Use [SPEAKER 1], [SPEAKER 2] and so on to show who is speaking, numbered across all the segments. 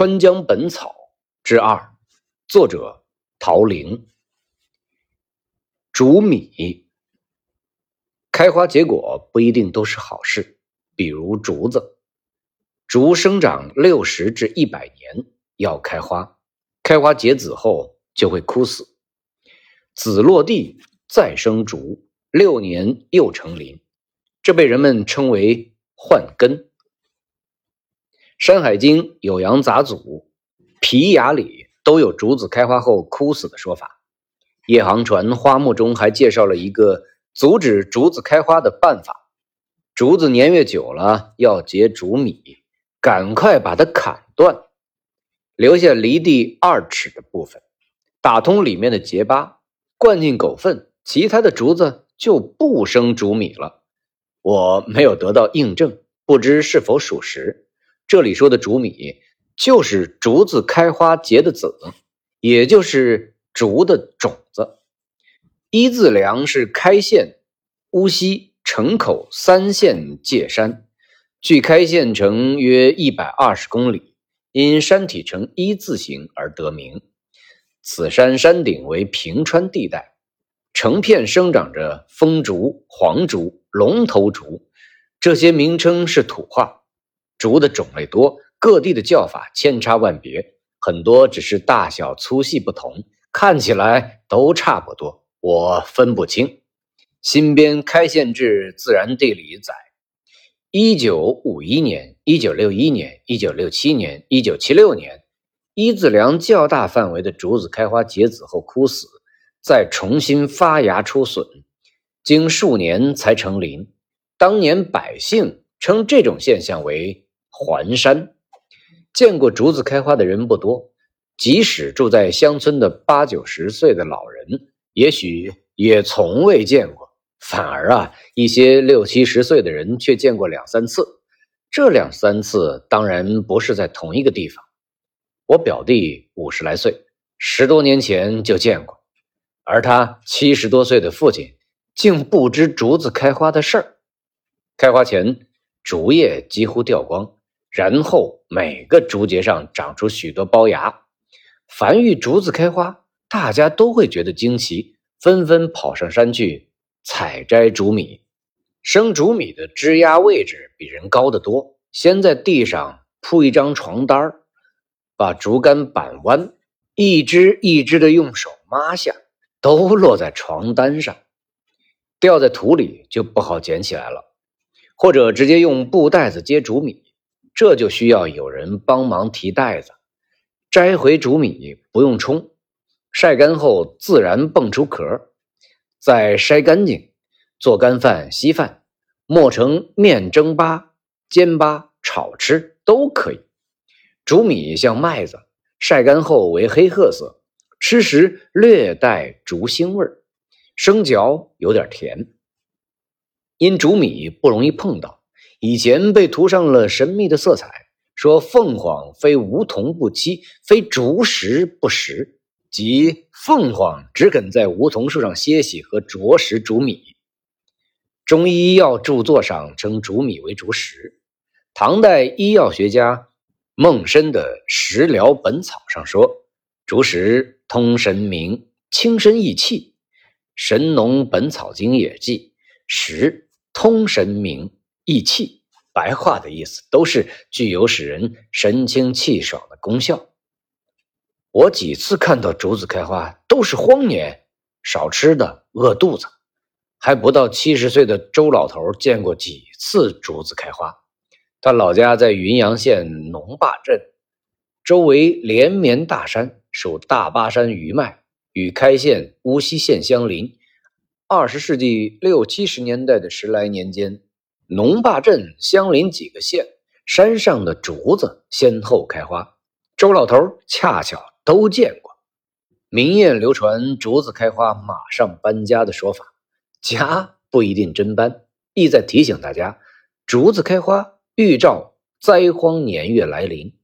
[SPEAKER 1] 川江本草》之二，作者陶玲。竹米开花结果不一定都是好事，比如竹子，竹生长六十至一百年要开花，开花结籽后就会枯死，籽落地再生竹，六年又成林，这被人们称为换根。《山海经》《酉阳杂俎》《皮雅》里都有竹子开花后枯死的说法。夜航船花木中还介绍了一个阻止竹子开花的办法：竹子年月久了要结竹米，赶快把它砍断，留下离地二尺的部分，打通里面的结疤，灌进狗粪，其他的竹子就不生竹米了。我没有得到印证，不知是否属实。这里说的竹米，就是竹子开花结的籽，也就是。竹的种子，一字梁是开县、乌溪、城口三县界山，距开县城约一百二十公里，因山体呈一字形而得名。此山山顶为平川地带，成片生长着枫竹、黄竹、龙头竹，这些名称是土话。竹的种类多，各地的叫法千差万别，很多只是大小粗细不同。看起来都差不多，我分不清。新编开县志自然地理载：一九五一年、一九六一年、一九六七年、一九七六年，一字梁较大范围的竹子开花结籽后枯死，再重新发芽出笋，经数年才成林。当年百姓称这种现象为“环山”。见过竹子开花的人不多。即使住在乡村的八九十岁的老人，也许也从未见过。反而啊，一些六七十岁的人却见过两三次。这两三次当然不是在同一个地方。我表弟五十来岁，十多年前就见过，而他七十多岁的父亲竟不知竹子开花的事儿。开花前，竹叶几乎掉光，然后每个竹节上长出许多包芽。凡遇竹子开花，大家都会觉得惊奇，纷纷跑上山去采摘竹米。生竹米的枝丫位置比人高得多，先在地上铺一张床单把竹竿板弯，一只一只的用手抹下，都落在床单上，掉在土里就不好捡起来了。或者直接用布袋子接竹米，这就需要有人帮忙提袋子。摘回竹米不用冲，晒干后自然蹦出壳，再筛干净，做干饭、稀饭，磨成面蒸粑、煎粑、炒吃都可以。竹米像麦子，晒干后为黑褐色，吃时略带竹腥味儿，生嚼有点甜。因竹米不容易碰到，以前被涂上了神秘的色彩。说凤凰非梧桐不栖，非竹石不食，即凤凰只肯在梧桐树上歇息和啄食竹米。中医药著作上称竹米为竹石。唐代医药学家孟申的《食疗本草》上说，竹石通神明，清身益气。《神农本草经》也记，石通神明，益气。白话的意思都是具有使人神清气爽的功效。我几次看到竹子开花都是荒年，少吃的饿肚子。还不到七十岁的周老头见过几次竹子开花。他老家在云阳县农坝镇，周围连绵大山，属大巴山余脉，与开县、乌溪县相邻。二十世纪六七十年代的十来年间。农坝镇相邻几个县，山上的竹子先后开花，周老头恰巧都见过。民谚流传竹子开花马上搬家的说法，家不一定真搬，意在提醒大家，竹子开花预兆灾荒年月来临，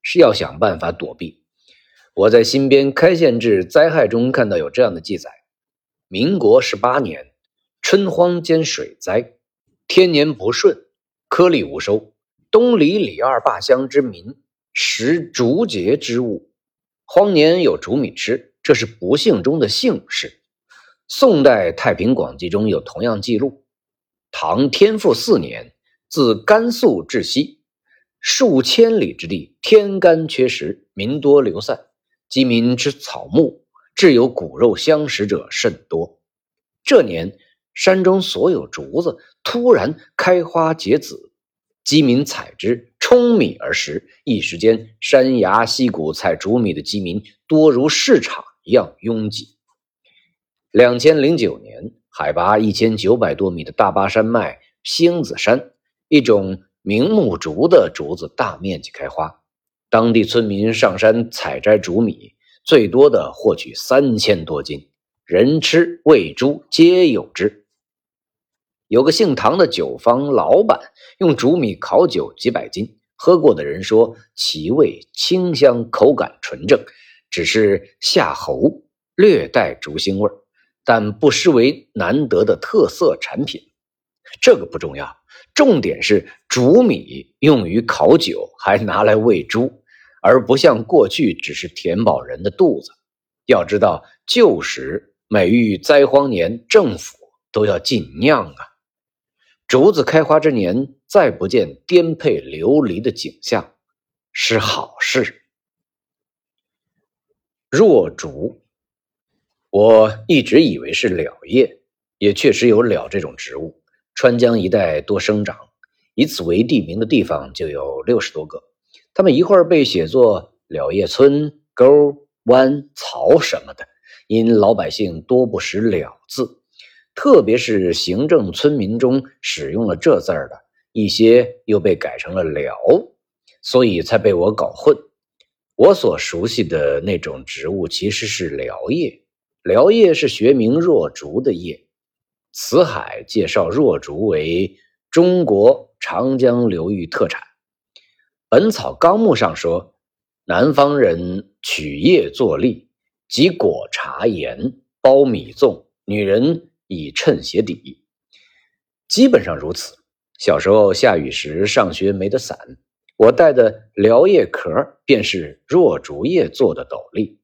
[SPEAKER 1] 是要想办法躲避。我在新编开县志灾害中看到有这样的记载：民国十八年，春荒兼水灾。天年不顺，颗粒无收。东里李二坝乡之民食竹节之物，荒年有竹米吃，这是不幸中的幸事。宋代《太平广记》中有同样记录：唐天复四年，自甘肃至西，数千里之地，天干缺食，民多流散，饥民之草木，至有骨肉相食者甚多。这年，山中所有竹子突然开花结籽，饥民采之，充米而食。一时间，山崖溪谷采竹米的饥民多如市场一样拥挤。两千零九年，海拔一千九百多米的大巴山脉星子山，一种名木竹的竹子大面积开花，当地村民上山采摘竹米，最多的获取三千多斤。人吃喂猪皆有之。有个姓唐的酒坊老板用竹米烤酒几百斤，喝过的人说其味清香，口感纯正，只是下喉，略带竹腥味儿但不失为难得的特色产品。这个不重要，重点是竹米用于烤酒，还拿来喂猪，而不像过去只是填饱人的肚子。要知道旧时。每遇灾荒年，政府都要禁酿啊！竹子开花之年，再不见颠沛流离的景象，是好事。若竹，我一直以为是蓼叶，也确实有蓼这种植物，川江一带多生长，以此为地名的地方就有六十多个。它们一会儿被写作蓼叶村、沟、湾、槽什么的。因老百姓多不识“了”字，特别是行政村民中使用了这字儿的一些，又被改成了“辽”，所以才被我搞混。我所熟悉的那种植物其实是辽叶，辽叶是学名若竹的叶。辞海介绍若竹为中国长江流域特产，《本草纲目》上说，南方人取叶作粒。即果茶盐包米粽，女人以衬鞋底，基本上如此。小时候下雨时上学没得伞，我带的蓼叶壳便是若竹叶做的斗笠。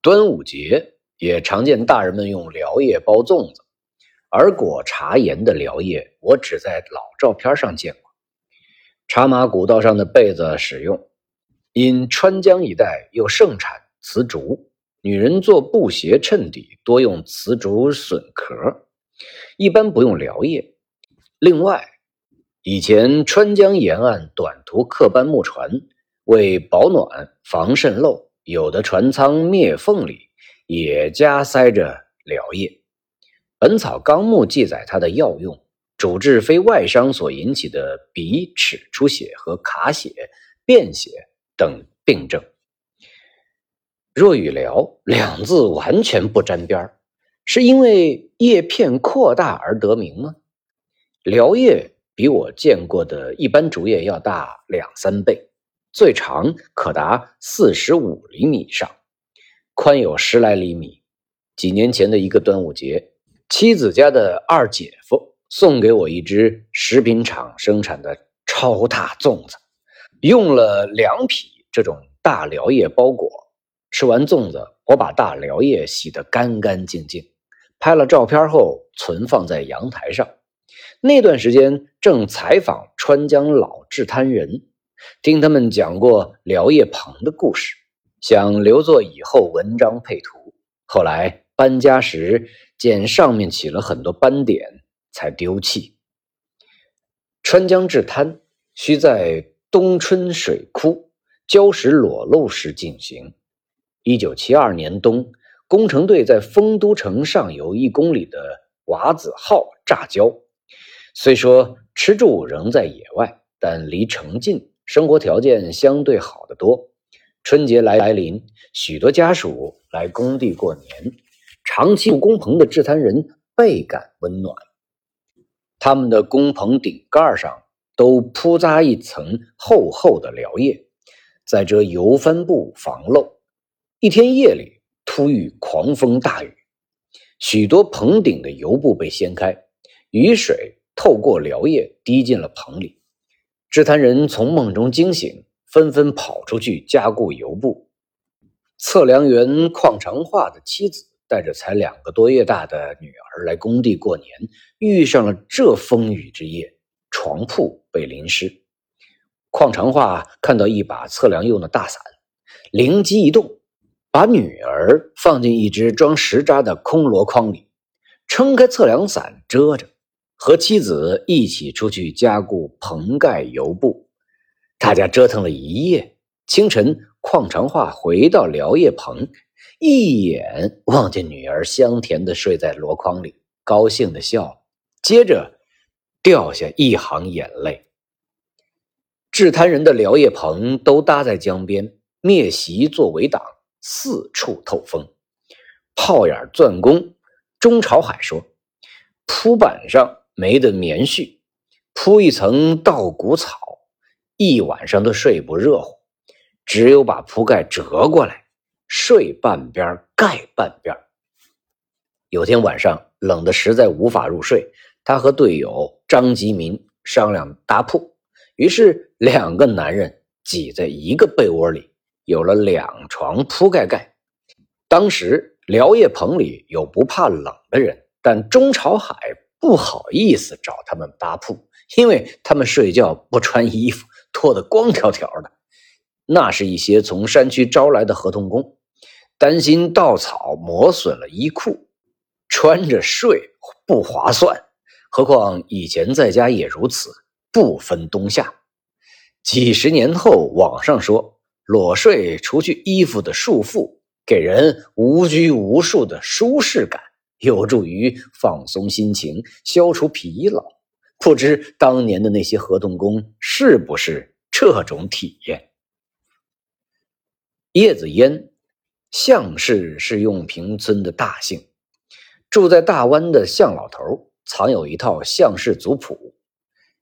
[SPEAKER 1] 端午节也常见大人们用蓼叶包粽子，而果茶盐的蓼叶我只在老照片上见过。茶马古道上的被子使用，因川江一带又盛产瓷竹。女人做布鞋衬底多用瓷竹笋壳，一般不用蓼叶。另外，以前川江沿岸短途客班木船为保暖防渗漏，有的船舱裂缝里也加塞着蓼叶。《本草纲目》记载它的药用，主治非外伤所引起的鼻齿出血和卡血、便血等病症。若与“辽”两字完全不沾边是因为叶片扩大而得名吗？辽叶比我见过的一般竹叶要大两三倍，最长可达四十五厘米以上，宽有十来厘米。几年前的一个端午节，妻子家的二姐夫送给我一只食品厂生产的超大粽子，用了两匹这种大辽叶包裹。吃完粽子，我把大蓼叶洗得干干净净，拍了照片后存放在阳台上。那段时间正采访川江老制滩人，听他们讲过蓼叶棚的故事，想留作以后文章配图。后来搬家时见上面起了很多斑点，才丢弃。川江制滩需在冬春水枯、礁石裸露时进行。一九七二年冬，工程队在丰都城上游一公里的瓦子号炸礁。虽说吃住仍在野外，但离城近，生活条件相对好得多。春节来来临，许多家属来工地过年，长期住工棚的制滩人倍感温暖。他们的工棚顶盖上都铺扎一层厚厚的蓼叶，在遮油帆布防漏。一天夜里，突遇狂风大雨，许多棚顶的油布被掀开，雨水透过蓼叶滴进了棚里。制滩人从梦中惊醒，纷纷跑出去加固油布。测量员邝长化的妻子带着才两个多月大的女儿来工地过年，遇上了这风雨之夜，床铺被淋湿。邝长化看到一把测量用的大伞，灵机一动，把女儿放进一只装石渣的空箩筐里，撑开测量伞遮着。和妻子一起出去加固棚盖油布，大家折腾了一夜。清晨，矿长化回到辽叶棚，一眼望见女儿香甜的睡在箩筐里，高兴的笑，接着掉下一行眼泪。制滩人的辽叶棚都搭在江边，篾席做围挡，四处透风。炮眼钻工钟朝海说：“铺板上。”没得棉絮，铺一层稻谷草，一晚上都睡不热乎。只有把铺盖折过来，睡半边盖半边。有天晚上冷得实在无法入睡，他和队友张吉民商量搭铺，于是两个男人挤在一个被窝里，有了两床铺盖盖。当时辽叶棚里有不怕冷的人，但钟朝海。不好意思找他们搭铺，因为他们睡觉不穿衣服，脱得光条条的。那是一些从山区招来的合同工，担心稻草磨损了衣裤，穿着睡不划算。何况以前在家也如此，不分冬夏。几十年后，网上说裸睡除去衣服的束缚，给人无拘无束的舒适感。有助于放松心情，消除疲劳。不知当年的那些合同工是不是这种体验？叶子烟，向氏是用平村的大姓，住在大湾的向老头藏有一套向氏族谱，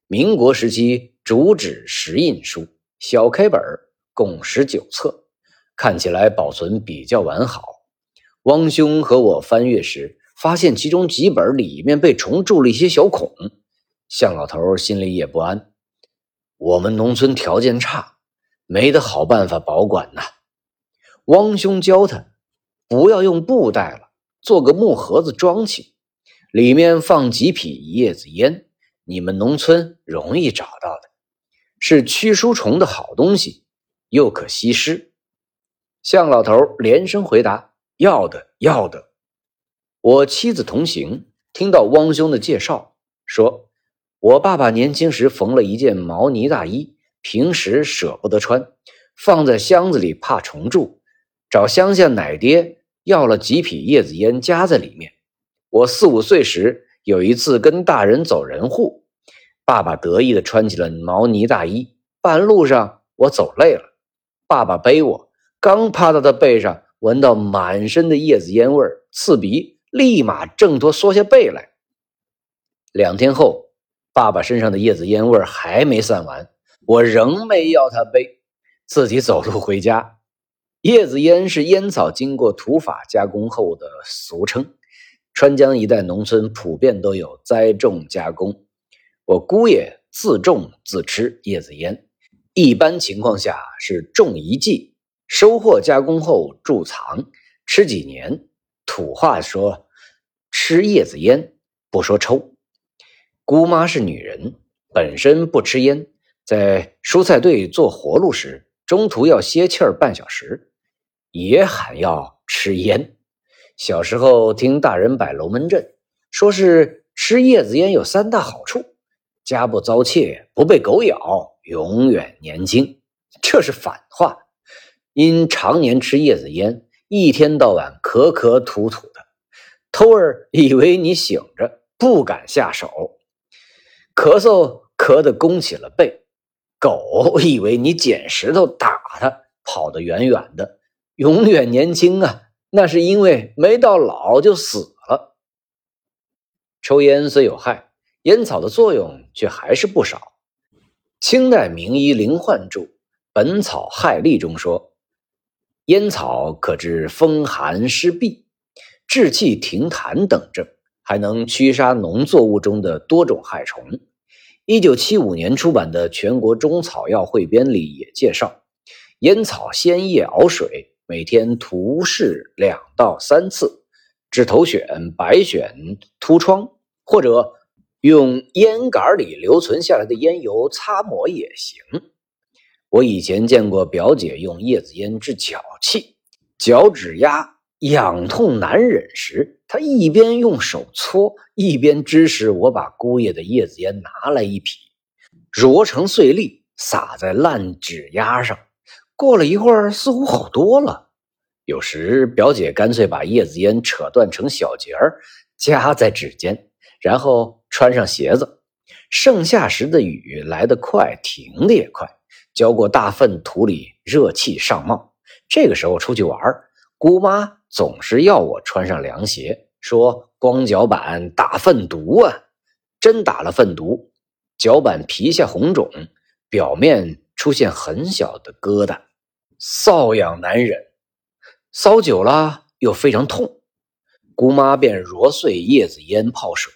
[SPEAKER 1] 民国时期竹纸石印书，小开本，共十九册，看起来保存比较完好。汪兄和我翻阅时。发现其中几本里面被虫蛀了一些小孔，向老头心里也不安。我们农村条件差，没得好办法保管呐。汪兄教他，不要用布袋了，做个木盒子装起，里面放几匹叶子烟，你们农村容易找到的，是驱书虫的好东西，又可吸湿。向老头连声回答：“要的，要的。”我妻子同行，听到汪兄的介绍，说：“我爸爸年轻时缝了一件毛呢大衣，平时舍不得穿，放在箱子里怕虫蛀，找乡下奶爹要了几匹叶子烟夹在里面。我四五岁时有一次跟大人走人户，爸爸得意的穿起了毛呢大衣，半路上我走累了，爸爸背我，刚趴到他背上，闻到满身的叶子烟味，刺鼻。”立马挣脱，缩下背来。两天后，爸爸身上的叶子烟味还没散完，我仍没要他背，自己走路回家。叶子烟是烟草经过土法加工后的俗称，川江一带农村普遍都有栽种加工。我姑爷自种自吃叶子烟，一般情况下是种一季，收获加工后贮藏，吃几年。土话说，吃叶子烟不说抽。姑妈是女人，本身不吃烟，在蔬菜队做活路时，中途要歇气儿半小时，也喊要吃烟。小时候听大人摆龙门阵，说是吃叶子烟有三大好处：家不遭窃，不被狗咬，永远年轻。这是反话，因常年吃叶子烟。一天到晚咳咳吐吐的，偷儿以为你醒着，不敢下手；咳嗽咳得弓起了背，狗以为你捡石头打它，跑得远远的，永远年轻啊！那是因为没到老就死了。抽烟虽有害，烟草的作用却还是不少。清代名医林焕著《本草害例》中说。烟草可治风寒湿痹、滞气停痰等症，还能驱杀农作物中的多种害虫。一九七五年出版的《全国中草药汇编》里也介绍，烟草鲜叶熬水，每天涂拭两到三次，治头癣、白癣、秃疮，或者用烟杆里留存下来的烟油擦抹也行。我以前见过表姐用叶子烟治脚气、脚趾压、痒痛难忍时，她一边用手搓，一边指使我把姑爷的叶子烟拿来一匹，揉成碎粒，撒在烂指丫上。过了一会儿，似乎好多了。有时表姐干脆把叶子烟扯断成小节儿，夹在指尖，然后穿上鞋子。盛夏时的雨来得快，停得也快。浇过大粪土里，热气上冒。这个时候出去玩，姑妈总是要我穿上凉鞋，说光脚板打粪毒啊！真打了粪毒，脚板皮下红肿，表面出现很小的疙瘩，瘙痒难忍，搔久了又非常痛。姑妈便揉碎叶子烟泡水，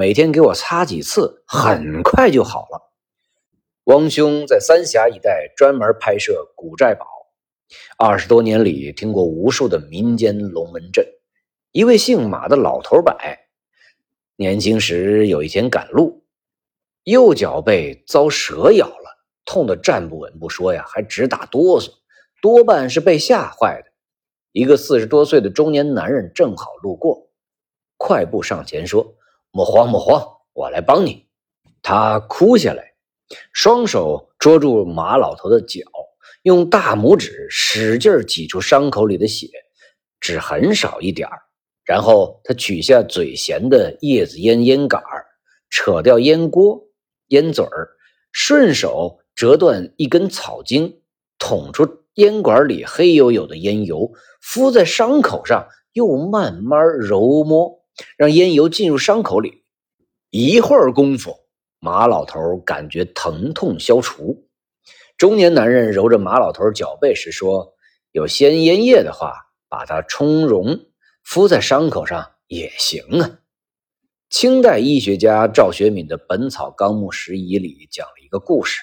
[SPEAKER 1] 每天给我擦几次，很快就好了。汪兄在三峡一带专门拍摄古寨堡，二十多年里听过无数的民间龙门阵。一位姓马的老头摆，年轻时有一天赶路，右脚被遭蛇咬了，痛得站不稳不说呀，还直打哆嗦，多半是被吓坏的。一个四十多岁的中年男人正好路过，快步上前说：“莫慌莫慌，我来帮你。”他哭下来。双手捉住马老头的脚，用大拇指使劲挤出伤口里的血，只很少一点然后他取下嘴衔的叶子烟烟杆扯掉烟锅、烟嘴儿，顺手折断一根草茎，捅出烟管里黑黝黝的烟油，敷在伤口上，又慢慢揉摸，让烟油进入伤口里。一会儿功夫。马老头感觉疼痛消除，中年男人揉着马老头脚背时说：“有鲜烟叶的话，把它冲溶，敷在伤口上也行啊。”清代医学家赵学敏的《本草纲目拾遗》里讲了一个故事：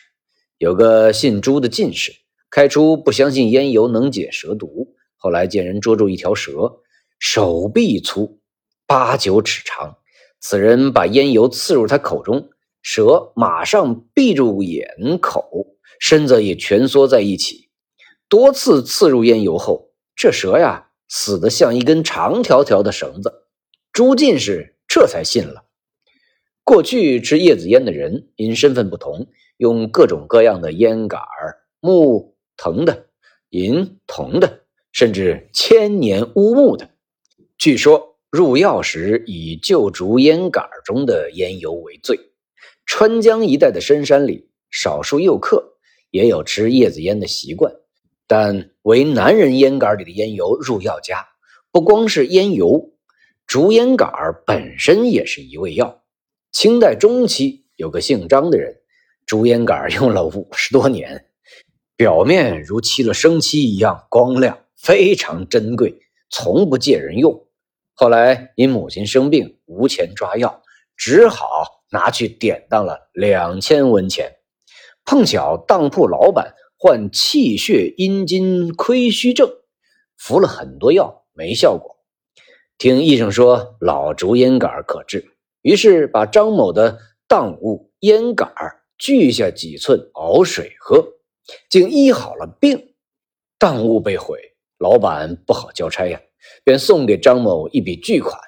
[SPEAKER 1] 有个姓朱的进士，开出不相信烟油能解蛇毒，后来见人捉住一条蛇，手臂粗，八九尺长，此人把烟油刺入他口中。蛇马上闭住眼口，身子也蜷缩在一起。多次刺入烟油后，这蛇呀死得像一根长条条的绳子。朱进士这才信了。过去吃叶子烟的人，因身份不同，用各种各样的烟杆木藤的、银铜的，甚至千年乌木的。据说入药时以旧竹烟杆中的烟油为最。川江一带的深山里，少数游客也有吃叶子烟的习惯，但为男人烟杆里的烟油入药佳。不光是烟油，竹烟杆本身也是一味药。清代中期，有个姓张的人，竹烟杆用了五十多年，表面如漆了生漆一样光亮，非常珍贵，从不借人用。后来因母亲生病，无钱抓药，只好。拿去典当了两千文钱，碰巧当铺老板患气血阴津亏虚症，服了很多药没效果。听医生说老竹烟杆可治，于是把张某的当物烟杆锯下几寸熬水喝，竟医好了病。当物被毁，老板不好交差呀，便送给张某一笔巨款，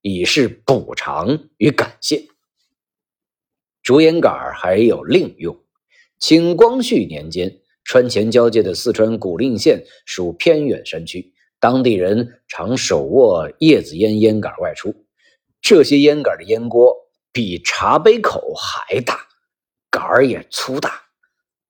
[SPEAKER 1] 以示补偿与感谢。竹烟杆还有另用。清光绪年间，川黔交界的四川古蔺县属偏远山区，当地人常手握叶子烟烟杆外出。这些烟杆的烟锅比茶杯口还大，杆儿也粗大。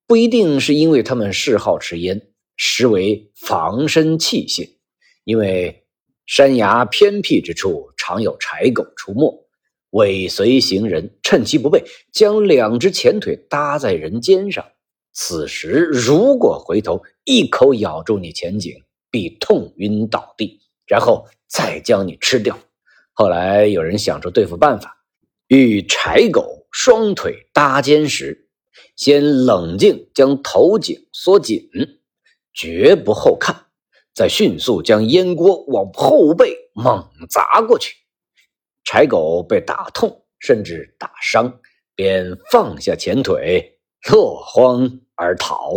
[SPEAKER 1] 不一定是因为他们嗜好吃烟，实为防身器械。因为山崖偏僻之处，常有柴狗出没。尾随行人，趁其不备，将两只前腿搭在人肩上。此时如果回头，一口咬住你前颈，必痛晕倒地，然后再将你吃掉。后来有人想出对付办法，与柴狗双腿搭肩时，先冷静将头颈缩紧，绝不后看，再迅速将烟锅往后背猛砸过去。柴狗被打痛甚至打伤，便放下前腿，落荒而逃。